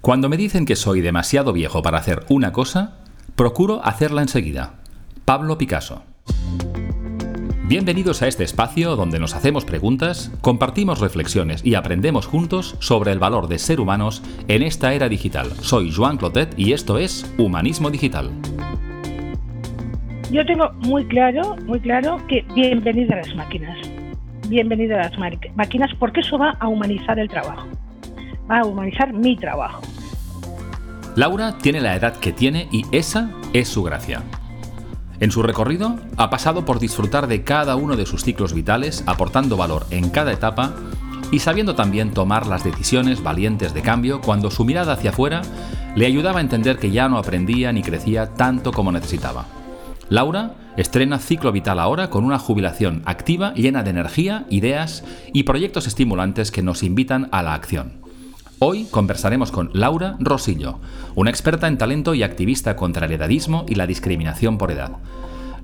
Cuando me dicen que soy demasiado viejo para hacer una cosa, procuro hacerla enseguida. Pablo Picasso. Bienvenidos a este espacio donde nos hacemos preguntas, compartimos reflexiones y aprendemos juntos sobre el valor de ser humanos en esta era digital. Soy Joan Clotet y esto es Humanismo Digital. Yo tengo muy claro, muy claro que bienvenida a las máquinas. Bienvenida a las máquinas porque eso va a humanizar el trabajo. A humanizar mi trabajo. Laura tiene la edad que tiene y esa es su gracia. En su recorrido ha pasado por disfrutar de cada uno de sus ciclos vitales, aportando valor en cada etapa y sabiendo también tomar las decisiones valientes de cambio cuando su mirada hacia afuera le ayudaba a entender que ya no aprendía ni crecía tanto como necesitaba. Laura estrena Ciclo Vital ahora con una jubilación activa llena de energía, ideas y proyectos estimulantes que nos invitan a la acción. Hoy conversaremos con Laura Rosillo, una experta en talento y activista contra el edadismo y la discriminación por edad.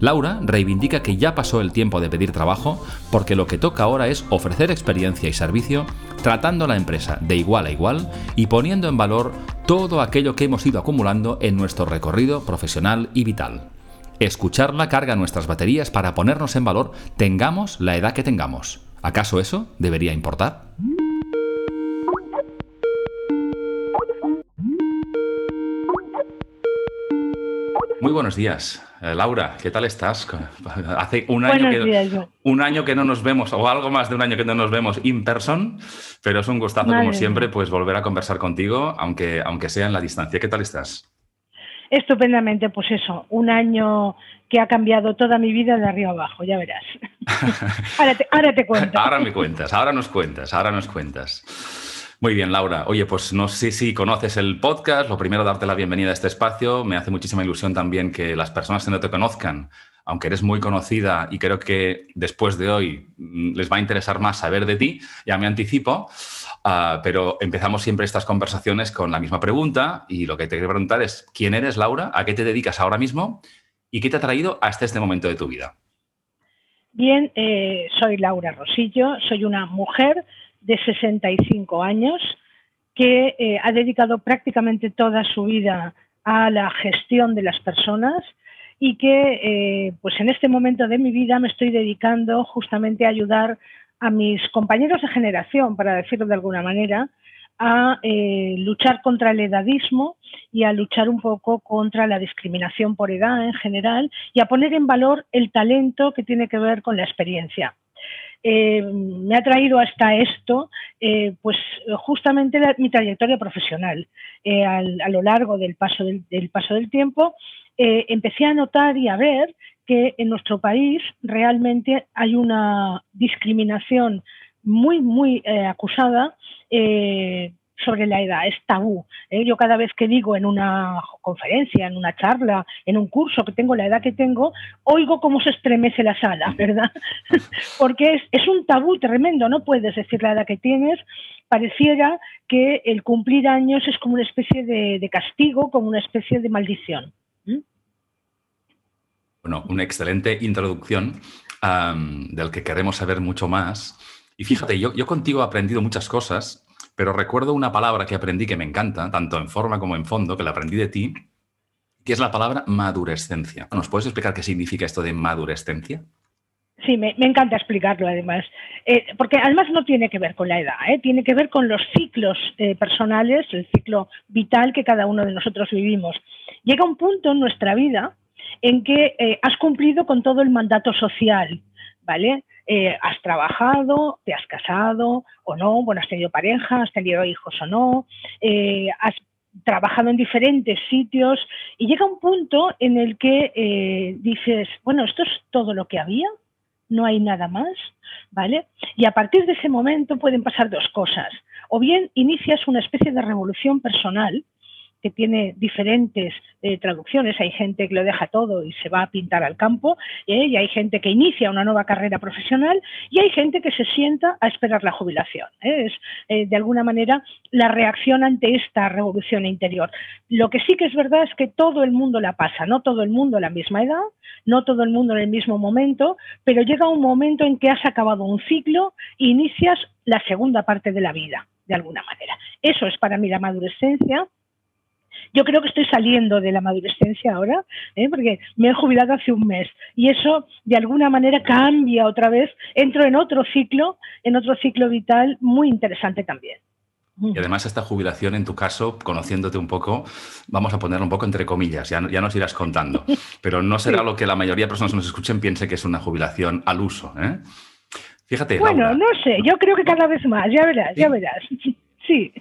Laura reivindica que ya pasó el tiempo de pedir trabajo porque lo que toca ahora es ofrecer experiencia y servicio, tratando a la empresa de igual a igual y poniendo en valor todo aquello que hemos ido acumulando en nuestro recorrido profesional y vital. Escucharla carga nuestras baterías para ponernos en valor, tengamos la edad que tengamos. ¿Acaso eso debería importar? Muy buenos días, eh, Laura. ¿Qué tal estás? Hace un año, que, un año que no nos vemos, o algo más de un año que no nos vemos in person, pero es un gustazo, como siempre, pues volver a conversar contigo, aunque, aunque sea en la distancia. ¿Qué tal estás? Estupendamente, pues eso, un año que ha cambiado toda mi vida de arriba abajo, ya verás. ahora, te, ahora te cuento. ahora me cuentas, ahora nos cuentas, ahora nos cuentas. Muy bien, Laura. Oye, pues no sé si conoces el podcast. Lo primero, darte la bienvenida a este espacio. Me hace muchísima ilusión también que las personas que no te conozcan, aunque eres muy conocida y creo que después de hoy mm, les va a interesar más saber de ti, ya me anticipo. Ah, pero empezamos siempre estas conversaciones con la misma pregunta y lo que te quiero preguntar es, ¿quién eres, Laura? ¿A qué te dedicas ahora mismo? ¿Y qué te ha traído hasta este momento de tu vida? Bien, eh, soy Laura Rosillo, soy una mujer de 65 años que eh, ha dedicado prácticamente toda su vida a la gestión de las personas y que eh, pues en este momento de mi vida me estoy dedicando justamente a ayudar a mis compañeros de generación, para decirlo de alguna manera, a eh, luchar contra el edadismo y a luchar un poco contra la discriminación por edad en general y a poner en valor el talento que tiene que ver con la experiencia. Eh, me ha traído hasta esto, eh, pues justamente mi trayectoria profesional. Eh, a lo largo del paso del, paso del tiempo, empecé a notar y a ver que en nuestro país realmente hay una discriminación muy, muy acusada sobre la edad, es tabú. ¿eh? Yo cada vez que digo en una conferencia, en una charla, en un curso que tengo la edad que tengo, oigo cómo se estremece la sala, ¿verdad? Porque es, un tabú tremendo, no puedes decir la edad que tienes. Pareciera que el cumplir años es como una especie de, castigo, como una especie de maldición. Bueno, una excelente introducción del que queremos saber mucho más. Y fíjate, yo, yo contigo he aprendido muchas cosas pero recuerdo una palabra que aprendí que me encanta, tanto en forma como en fondo, que la aprendí de ti, que es la palabra madurescencia. ¿Nos puedes explicar qué significa esto de madurescencia? Sí, me, encanta explicarlo además, eh, porque además no tiene que ver con la edad, ¿eh? tiene que ver con los ciclos eh, personales, el ciclo vital que cada uno de nosotros vivimos. Llega un punto en nuestra vida en que has cumplido con todo el mandato social, ¿vale? Eh, has trabajado, te has casado o no, bueno, has tenido pareja, has tenido hijos o no, eh, has trabajado en diferentes sitios y llega un punto en el que eh, dices, bueno, esto es todo lo que había, no hay nada más, ¿vale? Y a partir de ese momento pueden pasar dos cosas. O bien inicias una especie de revolución personal, que tiene diferentes eh, traducciones. Hay gente que lo deja todo y se va a pintar al campo, ¿eh? y hay gente que inicia una nueva carrera profesional, y hay gente que se sienta a esperar la jubilación. ¿eh? Es, de alguna manera, la reacción ante esta revolución interior. Lo que sí que es verdad es que todo el mundo la pasa, no todo el mundo a la misma edad, no todo el mundo en el mismo momento, pero llega un momento en que has acabado un ciclo e inicias la segunda parte de la vida. de alguna manera. Eso es para mí la madurescencia. Yo creo que estoy saliendo de la madurescencia ahora, ¿eh? porque me he jubilado hace un mes y eso de alguna manera cambia otra vez, entro en otro ciclo, en otro ciclo vital muy interesante también. Y además esta jubilación, en tu caso, conociéndote un poco, vamos a ponerlo un poco entre comillas, ya, ya nos irás contando, pero no será lo que la mayoría de personas que nos escuchen piense que es una jubilación al uso. ¿eh? Fíjate. Bueno, no sé, yo creo que cada vez más, ya verás, ya verás. Sí.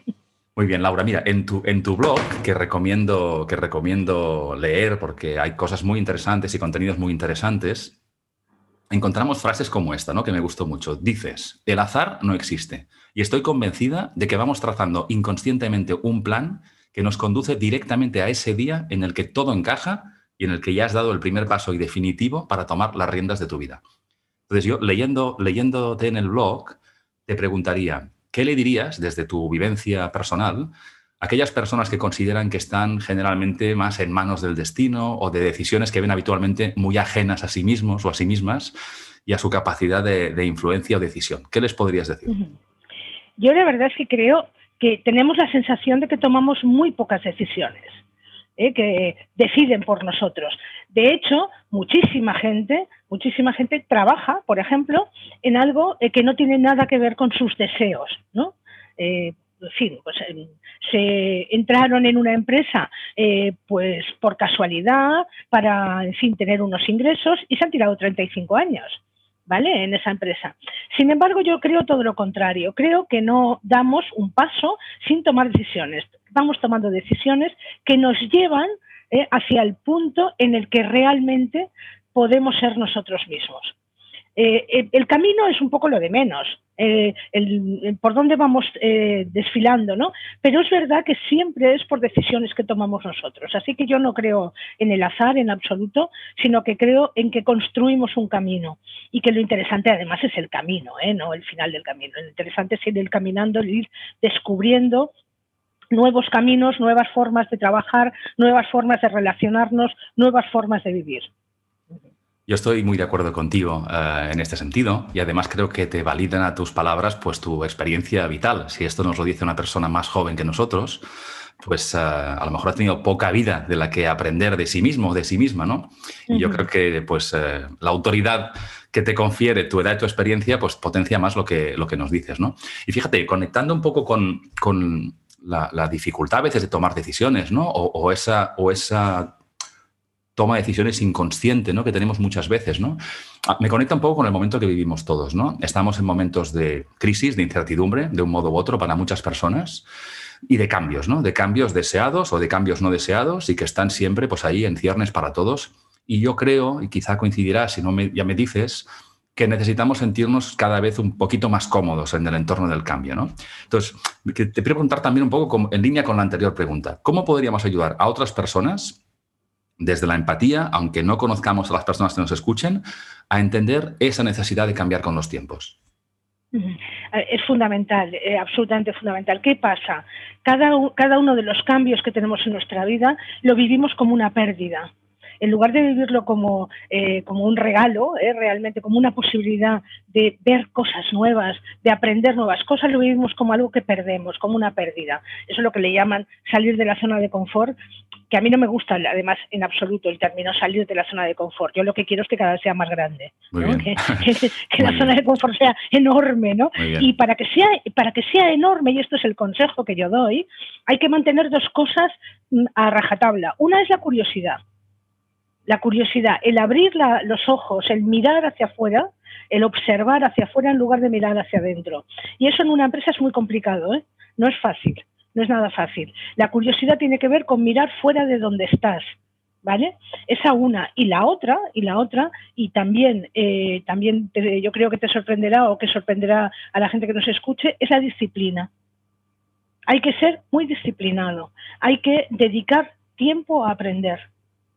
Muy bien, Laura. Mira, en tu, en tu blog, que recomiendo, que recomiendo leer porque hay cosas muy interesantes y contenidos muy interesantes, encontramos frases como esta, ¿no? Que me gustó mucho. Dices, el azar no existe. Y estoy convencida de que vamos trazando inconscientemente un plan que nos conduce directamente a ese día en el que todo encaja y en el que ya has dado el primer paso y definitivo para tomar las riendas de tu vida. Entonces yo leyendo, leyéndote en el blog, te preguntaría, ¿qué le dirías desde tu vivencia personal a aquellas personas que consideran que están generalmente más en manos del destino o de decisiones que ven habitualmente muy ajenas a sí mismos o a sí mismas y a su capacidad de, influencia o decisión? ¿Qué les podrías decir? Yo la verdad es que creo que tenemos la sensación de que tomamos muy pocas decisiones. ¿eh? que deciden por nosotros. De hecho, muchísima gente, muchísima gente trabaja, por ejemplo, en algo eh, que no tiene nada que ver con sus deseos, ¿no? Eh, en fin, pues se entraron en una empresa pues por casualidad para, en fin, tener unos ingresos y se han tirado 35 años. ¿vale? En esa empresa. Sin embargo, yo creo todo lo contrario. Creo que no damos un paso sin tomar decisiones. Vamos tomando decisiones que nos llevan eh, hacia el punto en el que realmente podemos ser nosotros mismos. Eh, el camino es un poco lo de menos, eh, por dónde vamos eh, desfilando, ¿no? Pero es verdad que siempre es por decisiones que tomamos nosotros. Así que yo no creo en el azar en absoluto, sino que creo en que construimos un camino y que lo interesante además es el camino, no el final del camino. Lo interesante es ir caminando, ir descubriendo nuevos caminos, nuevas formas de trabajar, nuevas formas de relacionarnos, nuevas formas de vivir. Yo estoy muy de acuerdo contigo eh, en este sentido y además creo que te validan a tus palabras pues tu experiencia vital. Si esto nos lo dice una persona más joven que nosotros, pues eh, a lo mejor ha tenido poca vida de la que aprender de sí mismo, de sí misma, ¿no? Y yo creo que pues eh, la autoridad que te confiere tu edad y tu experiencia pues potencia más lo que, lo que nos dices, ¿no? Y fíjate, conectando un poco con, la, dificultad a veces de tomar decisiones, ¿no? O, esa, o esa toma de decisiones inconsciente, ¿no? Que tenemos muchas veces, ¿no? Ah, me conecta un poco con el momento que vivimos todos, ¿no? Estamos en momentos de crisis, de incertidumbre, de un modo u otro para muchas personas y de cambios, ¿no? De cambios deseados o de cambios no deseados y que están siempre, pues ahí en ciernes para todos. Y yo creo, y quizá coincidirá, si no ya me dices, que necesitamos sentirnos cada vez un poquito más cómodos en el entorno del cambio, ¿no? Entonces, te quiero preguntar también un poco en línea con la anterior pregunta. ¿Cómo podríamos ayudar a otras personas desde la empatía, aunque no conozcamos a las personas que nos escuchen, a entender esa necesidad de cambiar con los tiempos. Es fundamental, eh, absolutamente fundamental. ¿Qué pasa? Cada, cada uno de los cambios que tenemos en nuestra vida lo vivimos como una pérdida en lugar de vivirlo como, eh, como un regalo, eh, realmente como una posibilidad de ver cosas nuevas, de aprender nuevas cosas, lo vivimos como algo que perdemos, como una pérdida. Eso es lo que le llaman salir de la zona de confort que a mí no me gusta además en absoluto el término salir de la zona de confort. Yo lo que quiero es que cada vez sea más grande, que, la zona de confort sea enorme, ¿no? Y para que sea para que sea enorme y esto es el consejo que yo doy, hay que mantener dos cosas mm, a rajatabla. Una es la curiosidad. La curiosidad, el abrir los ojos, el mirar hacia afuera, el observar hacia afuera en lugar de mirar hacia adentro. Y eso en una empresa es muy complicado, ¿eh? No es fácil no es nada fácil. La curiosidad tiene que ver con mirar fuera de donde estás, ¿vale? Esa una. Y la otra, y la otra, y también, eh, también yo creo que te sorprenderá o que sorprenderá a la gente que nos escuche, es la disciplina. Hay que ser muy disciplinado, hay que dedicar tiempo a aprender.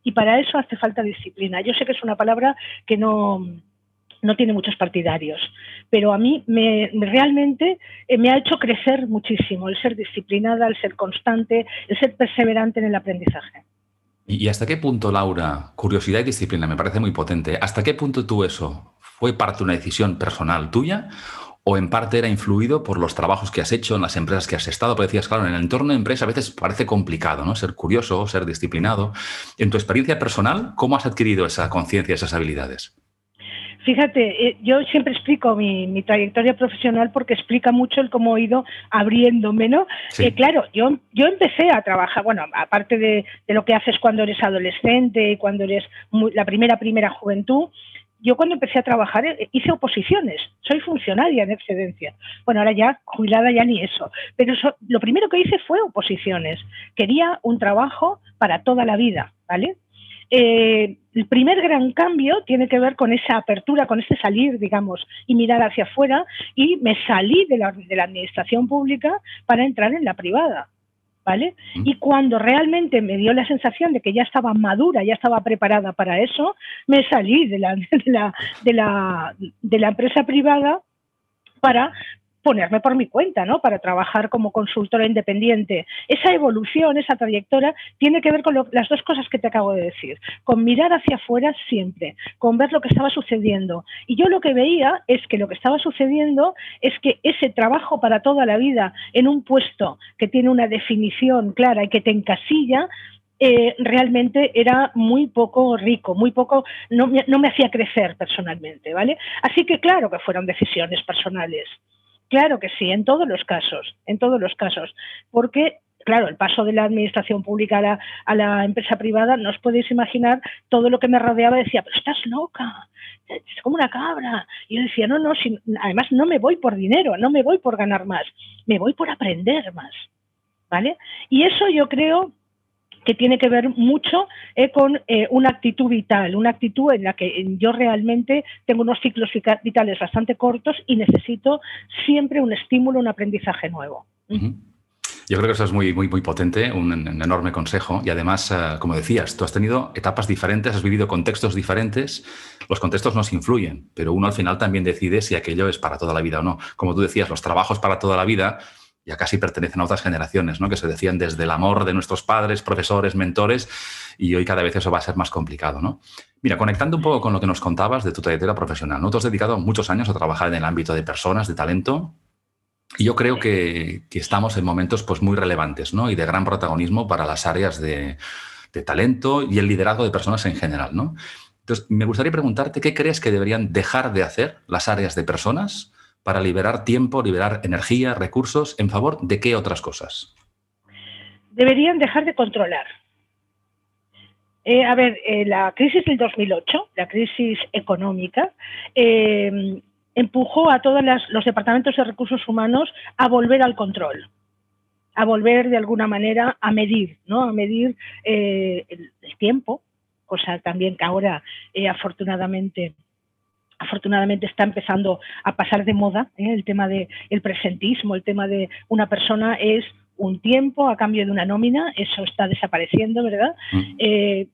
Y para eso hace falta disciplina. Yo sé que es una palabra que no, no tiene muchos partidarios, pero a mí me, realmente eh, me ha hecho crecer muchísimo el ser disciplinada, el ser constante, el ser perseverante en el aprendizaje. ¿Y hasta qué punto, Laura, curiosidad y disciplina me parece muy potente? ¿Hasta qué punto tú eso fue parte de una decisión personal tuya o en parte era influido por los trabajos que has hecho en las empresas que has estado? Porque decías, claro, en el entorno de empresa a veces parece complicado, ¿no? Ser curioso, ser disciplinado. En tu experiencia personal, ¿cómo has adquirido esa conciencia, esas habilidades? Fíjate, eh, yo siempre explico mi, trayectoria profesional porque explica mucho el cómo he ido abriéndome, ¿no? Eh, claro, yo, yo empecé a trabajar, bueno, aparte de, lo que haces cuando eres adolescente y cuando eres la primera, primera juventud, yo cuando empecé a trabajar eh, hice oposiciones, soy funcionaria en excedencia. Bueno, ahora ya jubilada ya ni eso, pero lo primero que hice fue oposiciones. Quería un trabajo para toda la vida, ¿vale? Eh, el primer gran cambio tiene que ver con esa apertura, con ese salir, digamos, y mirar hacia afuera, y me salí de la, de la administración pública para entrar en la privada. ¿Vale? Y cuando realmente me dio la sensación de que ya estaba madura, ya estaba preparada para eso, me salí de la, de la, de la, de la empresa privada para ponerme por mi cuenta, ¿no? Para trabajar como consultora independiente. Esa evolución, esa trayectoria, tiene que ver con las dos cosas que te acabo de decir. Con mirar hacia afuera siempre, con ver lo que estaba sucediendo. Y yo lo que veía es que lo que estaba sucediendo es que ese trabajo para toda la vida en un puesto que tiene una definición clara y que te encasilla, eh, realmente era muy poco rico, muy poco, no, no me hacía crecer personalmente, ¿vale? Así que claro que fueron decisiones personales. Claro que sí, en todos los casos, en todos los casos, porque claro, el paso de la administración pública a la, empresa privada, no os podéis imaginar todo lo que me rodeaba, decía, pero estás loca, es como una cabra. Y yo decía, no, no, además no me voy por dinero, no me voy por ganar más, me voy por aprender más. ¿Vale? Y eso yo creo que tiene que ver mucho eh, con eh, una actitud vital, una actitud en la que yo realmente tengo unos ciclos vitales bastante cortos y necesito siempre un estímulo, un aprendizaje nuevo. Yo creo que eso es muy, muy, muy potente, un, enorme consejo. Y además, eh, como decías, tú has tenido etapas diferentes, has vivido contextos diferentes. Los contextos nos influyen, pero uno al final también decide si aquello es para toda la vida o no. Como tú decías, los trabajos para toda la vida ya casi pertenecen a otras generaciones, ¿no? que se decían desde el amor de nuestros padres, profesores, mentores, y hoy cada vez eso va a ser más complicado. ¿no? Mira, conectando un poco con lo que nos contabas de tu trayectoria profesional, ¿no? tú has dedicado muchos años a trabajar en el ámbito de personas, de talento, y yo creo que, estamos en momentos pues, muy relevantes ¿no? y de gran protagonismo para las áreas de, de talento y el liderazgo de personas en general. ¿no? Entonces, me gustaría preguntarte qué crees que deberían dejar de hacer las áreas de personas para liberar tiempo, liberar energía, recursos, en favor de qué otras cosas? Deberían dejar de controlar. Eh, a ver, eh, la crisis del 2008, la crisis económica, eh, empujó a todos los departamentos de recursos humanos a volver al control, a volver de alguna manera a medir, ¿no? A medir el, el, tiempo, cosa también que ahora afortunadamente afortunadamente está empezando a pasar de moda ¿eh? el tema del el presentismo, el tema de una persona es un tiempo a cambio de una nómina, eso está desapareciendo, ¿verdad? Mm. Eh,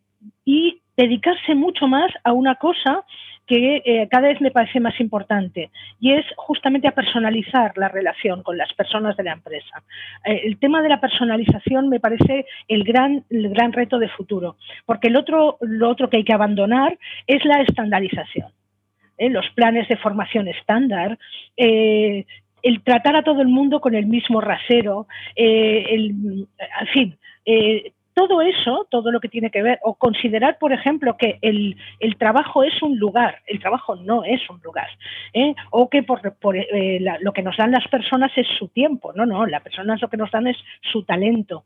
y dedicarse mucho más a una cosa que eh, cada vez me parece más importante y es justamente a personalizar la relación con las personas de la empresa. el tema de la personalización me parece el gran, el gran reto de futuro, porque el otro, lo otro que hay que abandonar es la estandarización. ¿Eh? los planes de formación estándar, eh, el tratar a todo el mundo con el mismo rasero, eh, el, en fin, todo eso, todo lo que tiene que ver, o considerar, por ejemplo, que el, trabajo es un lugar, el trabajo no es un lugar, o que por, lo que nos dan las personas es su tiempo, no, no, las personas lo que nos dan es su talento.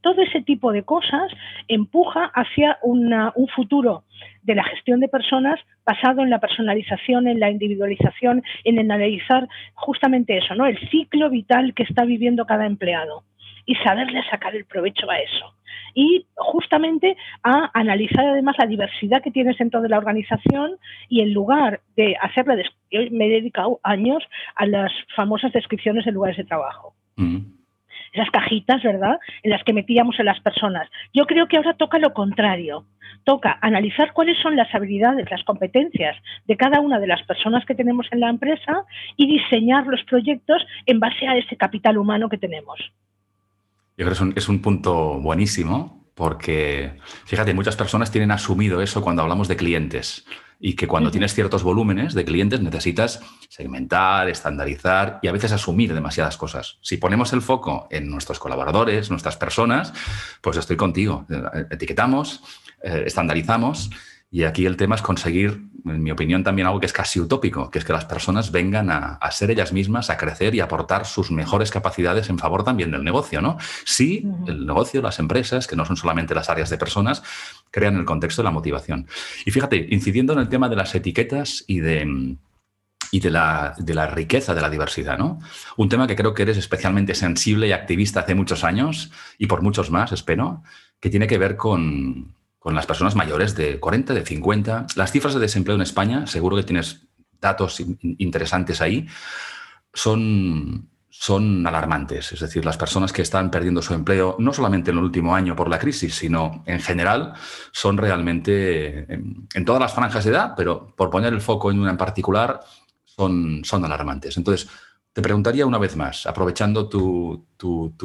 todo ese tipo de cosas empuja hacia un futuro de la gestión de personas basado en la personalización, en la individualización, en analizar justamente eso, ¿no? El ciclo vital que está viviendo cada empleado y saberle sacar el provecho a eso. Y justamente a analizar además la diversidad que tienes dentro de la organización y en lugar de hacerle, yo me he dedicado años a las famosas descripciones de lugares de trabajo. Mm esas cajitas, ¿verdad?, en las que metíamos a las personas. Yo creo que ahora toca lo contrario. Toca analizar cuáles son las habilidades, las competencias de cada una de las personas que tenemos en la empresa y diseñar los proyectos en base a ese capital humano que tenemos. Yo creo que es un, es un punto buenísimo porque, fíjate, muchas personas tienen asumido eso cuando hablamos de clientes. y que cuando tienes ciertos volúmenes de clientes necesitas segmentar, estandarizar y a veces asumir demasiadas cosas. Si ponemos el foco en nuestros colaboradores, nuestras personas, pues estoy contigo. Etiquetamos, eh, estandarizamos y aquí el tema es conseguir, en mi opinión, también algo que es casi utópico, que es que las personas vengan a, ser ellas mismas, a crecer y aportar sus mejores capacidades en favor también del negocio, ¿no? Si el negocio, las empresas, que no son solamente las áreas de personas, crean el contexto de la motivación. Y fíjate, incidiendo en el tema de las etiquetas y de y de la, de la, riqueza de la diversidad, ¿no? Un tema que creo que eres especialmente sensible y activista hace muchos años y por muchos más, espero, que tiene que ver con, con las personas mayores de 40, de 50. Las cifras de desempleo en España, seguro que tienes datos interesantes ahí, son, son alarmantes. Es decir, las personas que están perdiendo su empleo, no solamente en el último año por la crisis, sino en general, son realmente en, todas las franjas de edad, pero por poner el foco en una en particular, son, son alarmantes. Entonces, te preguntaría una vez más, aprovechando tu,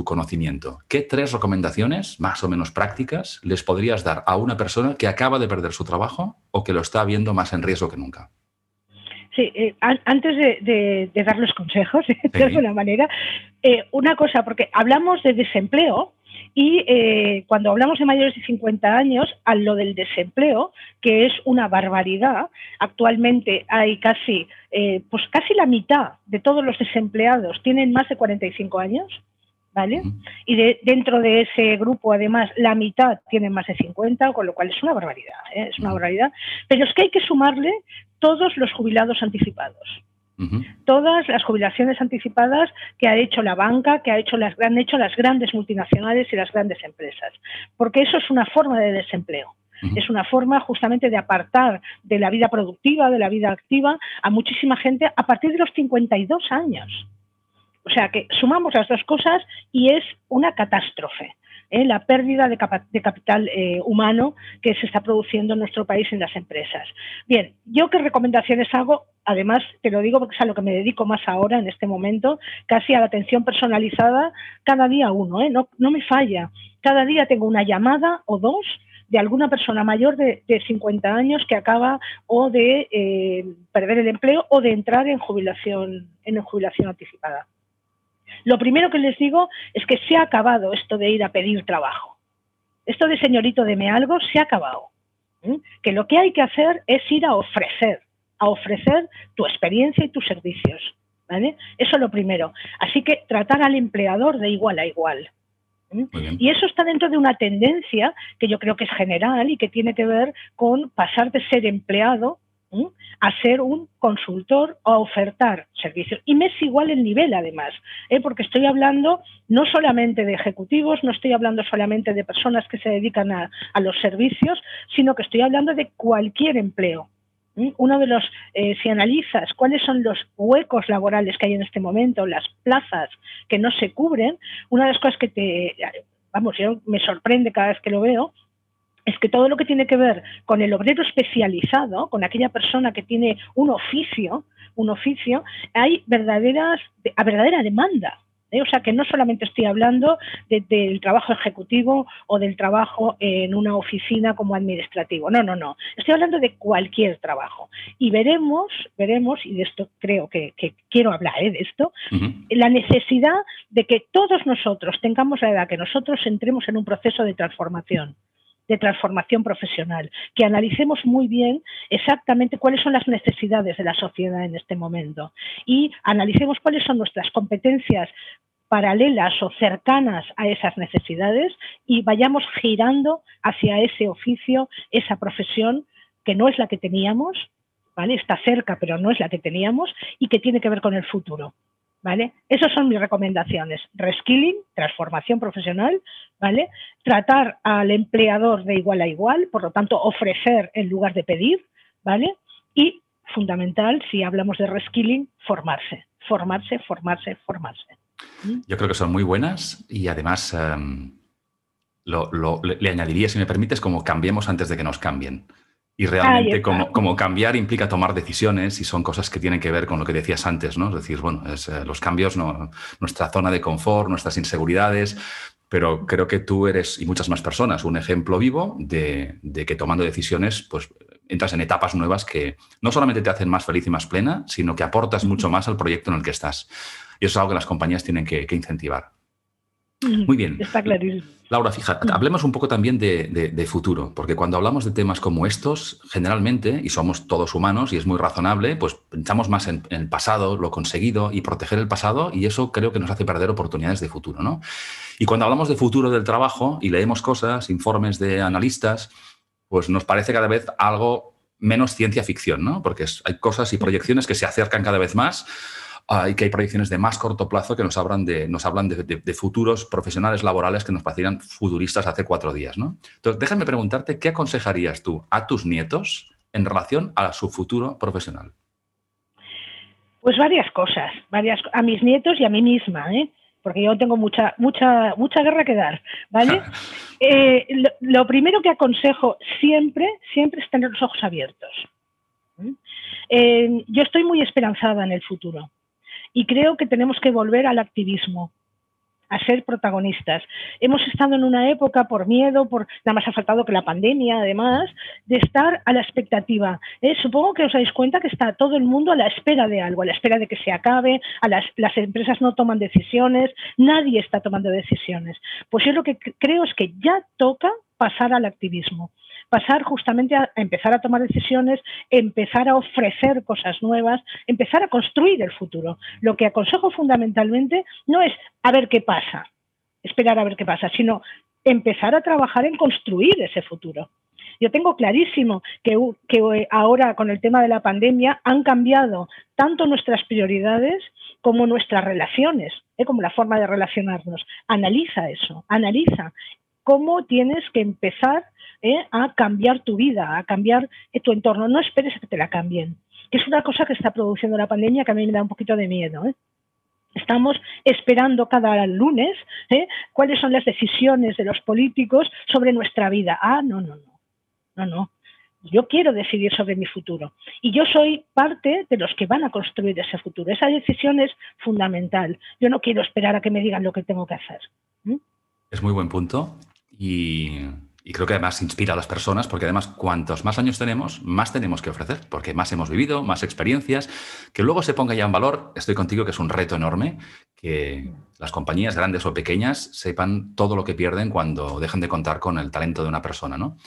conocimiento, ¿qué tres recomendaciones, más o menos prácticas, les podrías dar a una persona que acaba de perder su trabajo o que lo está viendo más en riesgo que nunca? Sí, eh, antes de, dar los consejos, de alguna manera, eh, una cosa, porque hablamos de desempleo, y eh, cuando hablamos de mayores de 50 años, a lo del desempleo, que es una barbaridad, actualmente hay casi, eh, pues casi la mitad de todos los desempleados tienen más de 45 años. ¿Vale? Y de, dentro de ese grupo, además, la mitad tienen más de 50, con lo cual es una barbaridad, ¿eh? es una barbaridad. Pero es que hay que sumarle todos los jubilados anticipados. Todas las jubilaciones anticipadas que ha hecho la banca, que ha hecho las, han hecho las grandes multinacionales y las grandes empresas, porque eso es una forma de desempleo. Es una forma justamente de apartar de la vida productiva, de la vida activa, a muchísima gente a partir de los 52 años. O sea que sumamos las dos cosas y es una catástrofe. ¿Eh? la pérdida de, capital eh, humano que se está produciendo en nuestro país en las empresas. Bien, yo qué recomendaciones hago, además te lo digo porque es a lo que me dedico más ahora en este momento, casi a la atención personalizada, cada día uno, ¿eh? no, me falla. Cada día tengo una llamada o dos de alguna persona mayor de, 50 años que acaba o de perder el empleo o de entrar en jubilación, en jubilación anticipada. Lo primero que les digo es que se ha acabado esto de ir a pedir trabajo. Esto de señorito deme algo se ha acabado. Que lo que hay que hacer es ir a ofrecer, a ofrecer tu experiencia y tus servicios. ¿vale? Eso es lo primero. Así que tratar al empleador de igual a igual. Y eso está dentro de una tendencia que yo creo que es general y que tiene que ver con pasar de ser empleado a ser un consultor o a ofertar servicios. Y me es igual el nivel, además, ¿eh? porque estoy hablando no solamente de ejecutivos, no estoy hablando solamente de personas que se dedican a, los servicios, sino que estoy hablando de cualquier empleo. Uno de los, eh, si analizas cuáles son los huecos laborales que hay en este momento, las plazas que no se cubren, una de las cosas que te, vamos, yo me sorprende cada vez que lo veo, es que todo lo que tiene que ver con el obrero especializado, con aquella persona que tiene un oficio, un oficio, hay verdaderas, a verdadera demanda. ¿eh? O sea que no solamente estoy hablando del trabajo ejecutivo o del trabajo en una oficina como administrativo. No, no, no. Estoy hablando de cualquier trabajo. Y veremos, veremos, y de esto creo que, quiero hablar ¿eh? de esto, la necesidad de que todos nosotros tengamos la edad, que nosotros entremos en un proceso de transformación de transformación profesional, que analicemos muy bien exactamente cuáles son las necesidades de la sociedad en este momento y analicemos cuáles son nuestras competencias paralelas o cercanas a esas necesidades y vayamos girando hacia ese oficio, esa profesión que no es la que teníamos, ¿vale? Está cerca, pero no es la que teníamos y que tiene que ver con el futuro. ¿Vale? Esas son mis recomendaciones. Reskilling, transformación profesional, ¿vale? Tratar al empleador de igual a igual, por lo tanto, ofrecer en lugar de pedir, ¿vale? Y, fundamental, si hablamos de reskilling, formarse, formarse, formarse, formarse. ¿Mm? Yo creo que son muy buenas y además em, le, añadiría, si me permites, como cambiemos antes de que nos cambien. Y realmente como, cambiar implica tomar decisiones y son cosas que tienen que ver con lo que decías antes, ¿no? Es decir, bueno, es, eh, los cambios, no, nuestra zona de confort, nuestras inseguridades, pero creo que tú eres, y muchas más personas, un ejemplo vivo de, que tomando decisiones, pues entras en etapas nuevas que no solamente te hacen más feliz y más plena, sino que aportas mucho más al proyecto en el que estás. Y eso es algo que las compañías tienen que incentivar. Muy bien. Está clarísimo. Laura, fíjate, hablemos un poco también de, futuro, porque cuando hablamos de temas como estos, generalmente, y somos todos humanos y es muy razonable, pues pensamos más en, el pasado, lo conseguido y proteger el pasado, y eso creo que nos hace perder oportunidades de futuro, ¿no? Y cuando hablamos de futuro del trabajo y leemos cosas, informes de analistas, pues nos parece cada vez algo menos ciencia ficción, ¿no? Porque hay cosas y proyecciones que se acercan cada vez más y que hay proyecciones de más corto plazo que nos hablan de, nos hablan de, futuros profesionales laborales que nos parecían futuristas hace cuatro días. ¿no? Entonces, déjame preguntarte, ¿qué aconsejarías tú a tus nietos en relación a su futuro profesional? Pues varias cosas, varias a mis nietos y a mí misma, ¿eh? porque yo tengo mucha, mucha, mucha guerra que dar, ¿vale? Eh, lo, primero que aconsejo siempre, siempre es tener los ojos abiertos. Eh, yo estoy muy esperanzada en el futuro y creo que tenemos que volver al activismo a ser protagonistas. Hemos estado en una época por miedo, por nada más ha faltado que la pandemia, además, de estar a la expectativa. ¿eh? Supongo que os dais cuenta que está todo el mundo a la espera de algo, a la espera de que se acabe, a las, las empresas no toman decisiones, nadie está tomando decisiones. Pues yo lo que creo es que ya toca pasar al activismo pasar justamente a, empezar a tomar decisiones, empezar a ofrecer cosas nuevas, empezar a construir el futuro. Lo que aconsejo fundamentalmente no es a ver qué pasa, esperar a ver qué pasa, sino empezar a trabajar en construir ese futuro. Yo tengo clarísimo que, que, ahora con el tema de la pandemia han cambiado tanto nuestras prioridades como nuestras relaciones, ¿eh? como la forma de relacionarnos. Analiza eso, analiza cómo tienes que empezar ¿eh? a cambiar tu vida, a cambiar tu entorno. No esperes a que te la cambien, que es una cosa que está produciendo la pandemia que a mí me da un poquito de miedo. ¿eh? Estamos esperando cada lunes ¿eh? cuáles son las decisiones de los políticos sobre nuestra vida. Ah, no, no, no, no, no. Yo quiero decidir sobre mi futuro y yo soy parte de los que van a construir ese futuro. Esa decisión es fundamental. Yo no quiero esperar a que me digan lo que tengo que hacer. Es muy buen punto y y creo que además inspira a las personas porque además cuantos más años tenemos, más tenemos que ofrecer, porque más hemos vivido, más experiencias, que luego se ponga ya en valor, estoy contigo que es un reto enorme, que las compañías grandes o pequeñas sepan todo lo que pierden cuando dejan de contar con el talento de una persona, ¿no?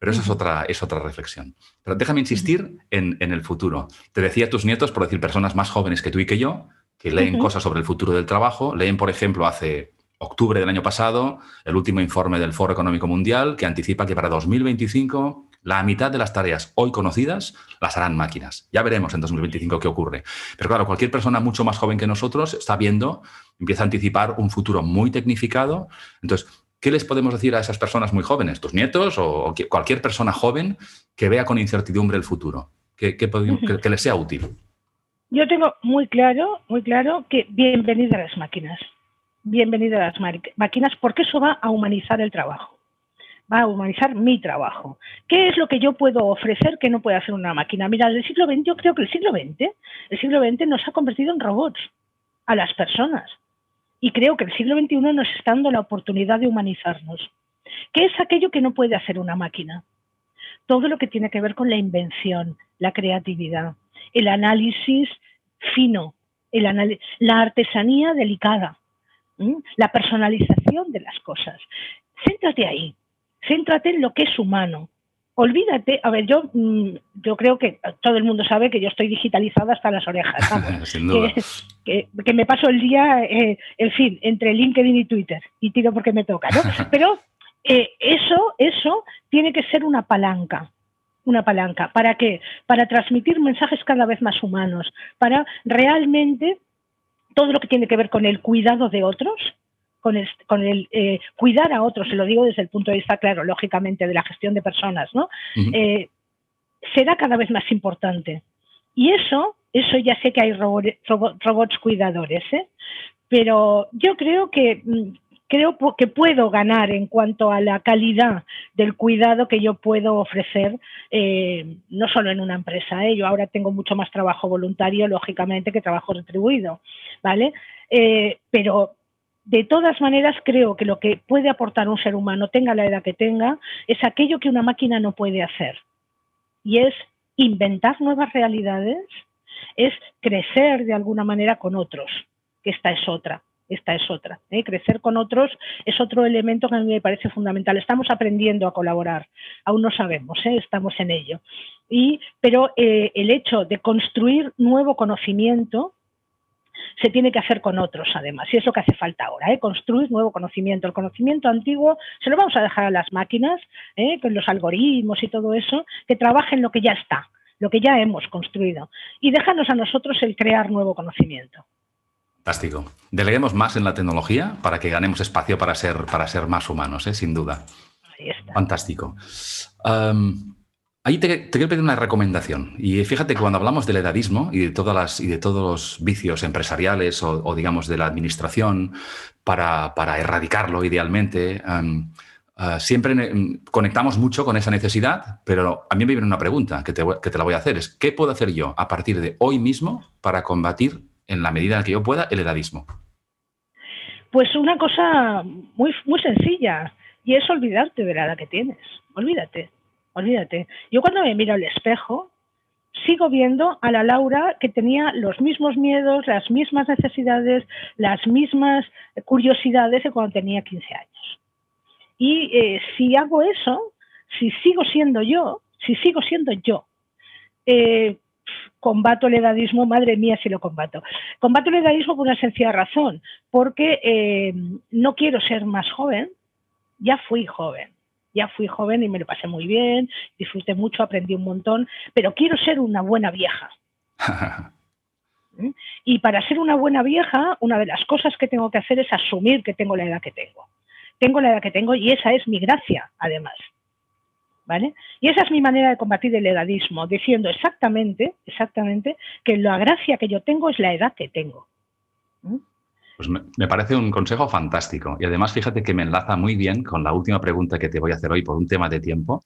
Pero eso es otra, es otra reflexión. Pero déjame insistir en, el futuro. Te decía a tus nietos, por decir personas más jóvenes que tú y que yo, que leen cosas sobre el futuro del trabajo, leen, por ejemplo, hace octubre del año pasado, el último informe del Foro Económico Mundial que anticipa que para 2025 la mitad de las tareas hoy conocidas las harán máquinas. Ya veremos en 2025 qué ocurre. Pero claro, cualquier persona mucho más joven que nosotros está viendo, empieza a anticipar un futuro muy tecnificado. Entonces, ¿qué les podemos decir a esas personas muy jóvenes, tus nietos o, cualquier persona joven que vea con incertidumbre el futuro? Que, que les sea útil. Yo tengo muy claro, muy claro que bienvenidas las máquinas bienvenido a las máquinas porque eso va a humanizar el trabajo, va a humanizar mi trabajo. ¿Qué es lo que yo puedo ofrecer que no puede hacer una máquina? Mira, el siglo XX, yo creo que el siglo XX, el siglo XX nos ha convertido en robots a las personas. Y creo que el siglo XXI nos está dando la oportunidad de humanizarnos. ¿Qué es aquello que no puede hacer una máquina? Todo lo que tiene que ver con la invención, la creatividad, el análisis fino, la artesanía delicada, la personalización de las cosas. Céntrate ahí, céntrate en lo que es humano. Olvídate, a ver, yo, mm, yo creo que todo el mundo sabe que yo estoy digitalizada hasta las orejas. Que, me paso el día, eh, en fin, entre LinkedIn y Twitter y tiro porque me toca, ¿no? Pero eh, eso, eso tiene que ser una palanca una palanca. ¿Para qué? Para transmitir mensajes cada vez más humanos, para realmente todo lo que tiene que ver con el cuidado de otros, con el, con el eh, cuidar a otros, se lo digo desde el punto de vista, claro, lógicamente, de la gestión de personas, ¿no? Eh, será cada vez más importante. Y eso, eso ya sé que hay robots cuidadores, ¿eh? pero yo creo que mm, creo que puedo ganar en cuanto a la calidad del cuidado que yo puedo ofrecer, eh, no solo en una empresa. ¿eh? Yo ahora tengo mucho más trabajo voluntario, lógicamente, que trabajo retribuido, ¿vale? Eh, pero de todas maneras, creo que lo que puede aportar un ser humano, tenga la edad que tenga, es aquello que una máquina no puede hacer. y es inventar nuevas realidades, es crecer de alguna manera con otros, que esta es otra esta es otra. ¿eh? Crecer con otros es otro elemento que a mí me parece fundamental. Estamos aprendiendo a colaborar, aún no sabemos, ¿eh? estamos en ello. Pero eh, el hecho de construir nuevo conocimiento se tiene que hacer con otros, además, y es lo que hace falta ahora, construir nuevo conocimiento. El conocimiento antiguo se lo vamos a dejar a las máquinas, con los algoritmos y todo eso, que trabajen lo que ya está, lo que ya hemos construido, y déjanos a nosotros el crear nuevo conocimiento. Fantástico. Deleguemos más en la tecnología para que ganemos espacio para ser, para ser más humanos, ¿eh? sin duda. Ahí está. Fantástico. ahí te, quiero pedir una recomendación. Y fíjate que cuando hablamos del edadismo y de, todas las, y de todos los vicios empresariales o, digamos, de la administración para, erradicarlo idealmente, ah, siempre conectamos mucho con esa necesidad, pero a mí me viene una pregunta que te, que te la voy a hacer. Es, ¿qué puedo hacer yo a partir de hoy mismo para combatir en la medida que yo pueda, el edadismo? Pues una cosa muy, muy sencilla, y es olvidarte de la edad que tienes. Olvídate, olvídate. Yo cuando me miro al espejo, sigo viendo a la Laura que tenía los mismos miedos, las mismas necesidades, las mismas curiosidades de cuando tenía 15 años. Y eh, si hago eso, si sigo siendo yo, si sigo siendo yo, eh, combato el edadismo, madre mía si lo combato. Combato el edadismo por una sencilla razón, porque eh, no quiero ser más joven, ya fui joven, ya fui joven y me lo pasé muy bien, disfruté mucho, aprendí un montón, pero quiero ser una buena vieja. ¿Mm? Y para ser una buena vieja, una de las cosas que tengo que hacer es asumir que tengo la edad que tengo. Tengo la edad que tengo y esa es mi gracia, además. Y esa es mi manera de combatir el edadismo, diciendo exactamente, exactamente, que la gracia que yo tengo es la edad que tengo. ¿Mm? Pues me, parece un consejo fantástico. Y además, fíjate que me enlaza muy bien con la última pregunta que te voy a hacer hoy por un tema de tiempo,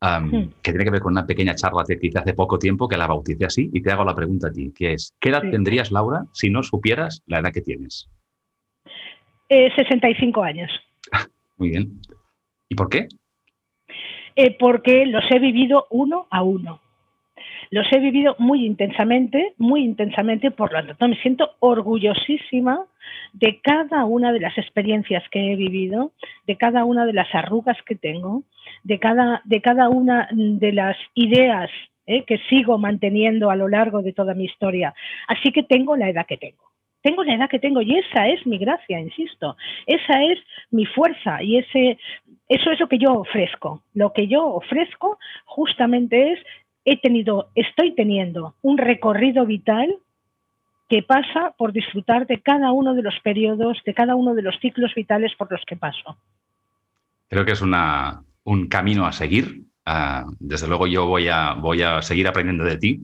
hmm. que tiene que ver con una pequeña charla que hice hace poco tiempo, que la bauticé así, y te hago la pregunta a ti, que es, ¿qué edad tendrías, Laura, si no supieras la edad que tienes? 65 eh, años. muy bien. ¿Y por qué? Eh, porque los he vivido uno a uno. Los he vivido muy intensamente, muy intensamente, por lo tanto me siento orgullosísima de cada una de las experiencias que he vivido, de cada una de las arrugas que tengo, de cada, de cada una de las ideas eh, que sigo manteniendo a lo largo de toda mi historia. Así que tengo la edad que tengo tengo la edad que tengo y esa es mi gracia, insisto, esa es mi fuerza y ese, eso es lo que yo ofrezco. Lo que yo ofrezco justamente es, he tenido, estoy teniendo un recorrido vital que pasa por disfrutar de cada uno de los periodos, de cada uno de los ciclos vitales por los que paso. Creo que es una, un camino a seguir. Ah, desde luego yo voy a, voy a seguir aprendiendo de ti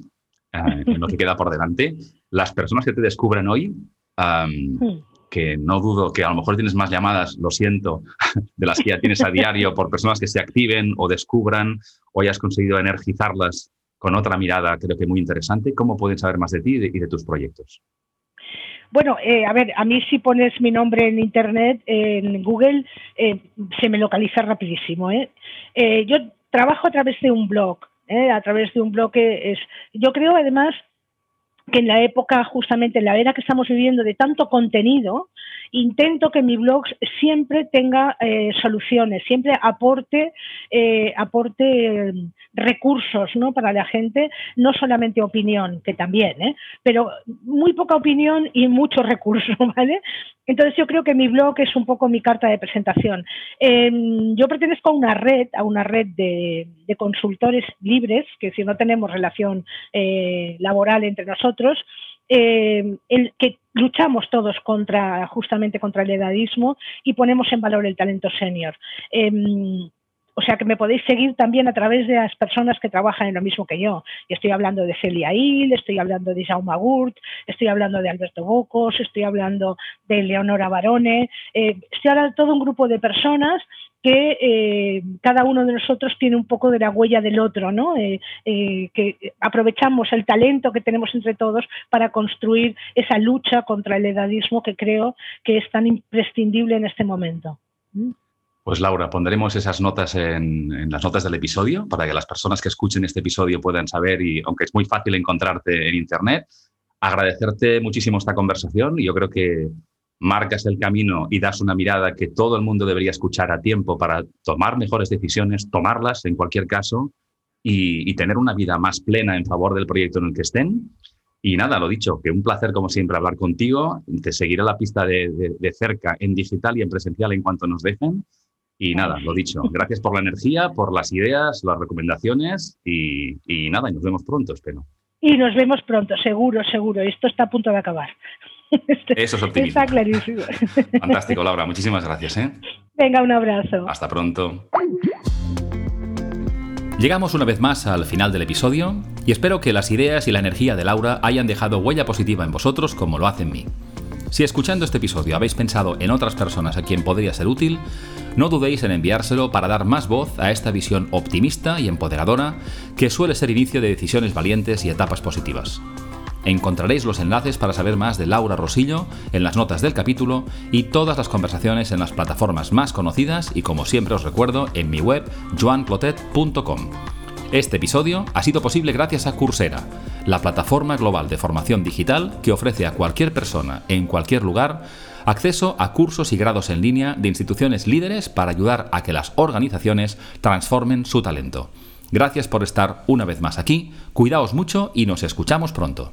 en lo que queda por delante las personas que te descubren hoy, hmm. que no dudo que a lo mejor tienes más llamadas, lo siento, de las que ya tienes a diario por personas que se activen o descubran o hayas conseguido energizarlas con otra mirada, creo que muy interesante. ¿Cómo pueden saber más de ti y de, tus proyectos? Bueno, eh, a ver, a mí si pones mi nombre en Internet, en Google, eh, se me localiza rapidísimo. ¿eh? yo trabajo a través de un blog, a través de un blog que es, yo creo además que en la época, justamente en la era que estamos viviendo de tanto contenido, intento que mi blog siempre tenga eh, soluciones, siempre aporte, eh, aporte mm, recursos ¿no? para la gente, no solamente opinión, que también, ¿eh? pero muy poca opinión y mucho recurso, ¿vale? Entonces yo creo que mi blog es un poco mi carta de presentación. Em, yo pertenezco a una red, a una red de, consultores libres, que si no tenemos relación eh, laboral entre nosotros, em, el, que luchamos todos contra justamente contra el edadismo y ponemos en valor el talento senior. Em, o sea que me podéis seguir también a través de las personas que trabajan en lo mismo que yo. Y estoy hablando de Celia Hill, estoy hablando de Jaume Gurt, estoy hablando de Alberto Bocos, estoy hablando de Leonora Barone, eh, estoy hablando de todo un grupo de personas que eh, cada uno de nosotros tiene un poco de la huella del otro, ¿no? Eh, que aprovechamos el talento que tenemos entre todos para construir esa lucha contra el edadismo que creo que es tan imprescindible en este momento. Pues Laura, pondremos esas notas en, las notas del episodio para que las personas que escuchen este episodio puedan saber y aunque es muy fácil encontrarte en Internet, agradecerte muchísimo esta conversación yo creo que marcas el camino y das una mirada que todo el mundo debería escuchar a tiempo para tomar mejores decisiones, tomarlas en cualquier caso y, tener una vida más plena en favor del proyecto en el que estén. Y nada, lo dicho, que un placer como siempre hablar contigo. Te seguiré la pista de cerca en digital y en presencial en cuanto nos dejen. Y nada, lo dicho, gracias por la energía, por las ideas, las recomendaciones y, nada, y nos vemos pronto, espero. Y nos vemos pronto, seguro, seguro. Esto está a punto de acabar. Eso es optimismo. Está clarísimo. Fantástico, Laura. Muchísimas gracias. ¿eh? Venga, un abrazo. Hasta pronto. Llegamos una vez más al final del episodio y espero que las ideas y la energía de Laura hayan dejado huella positiva en vosotros como lo hacen en mí. Si escuchando este episodio habéis pensado en otras personas a quien podría ser útil, no dudéis en enviárselo para dar más voz a esta visión optimista y empoderadora que suele ser inicio de decisiones valientes y etapas positivas. Encontraréis los enlaces para saber más de Laura Rosillo en las notas del capítulo y todas las conversaciones en las plataformas más conocidas y como siempre os recuerdo en mi web joanclotet.com. Este episodio ha sido posible gracias a Coursera, la plataforma global de formación digital que ofrece a cualquier persona en cualquier lugar acceso a cursos y grados en línea de instituciones líderes para ayudar a que las organizaciones transformen su talento. Gracias por estar una vez más aquí, cuidaos mucho y nos escuchamos pronto.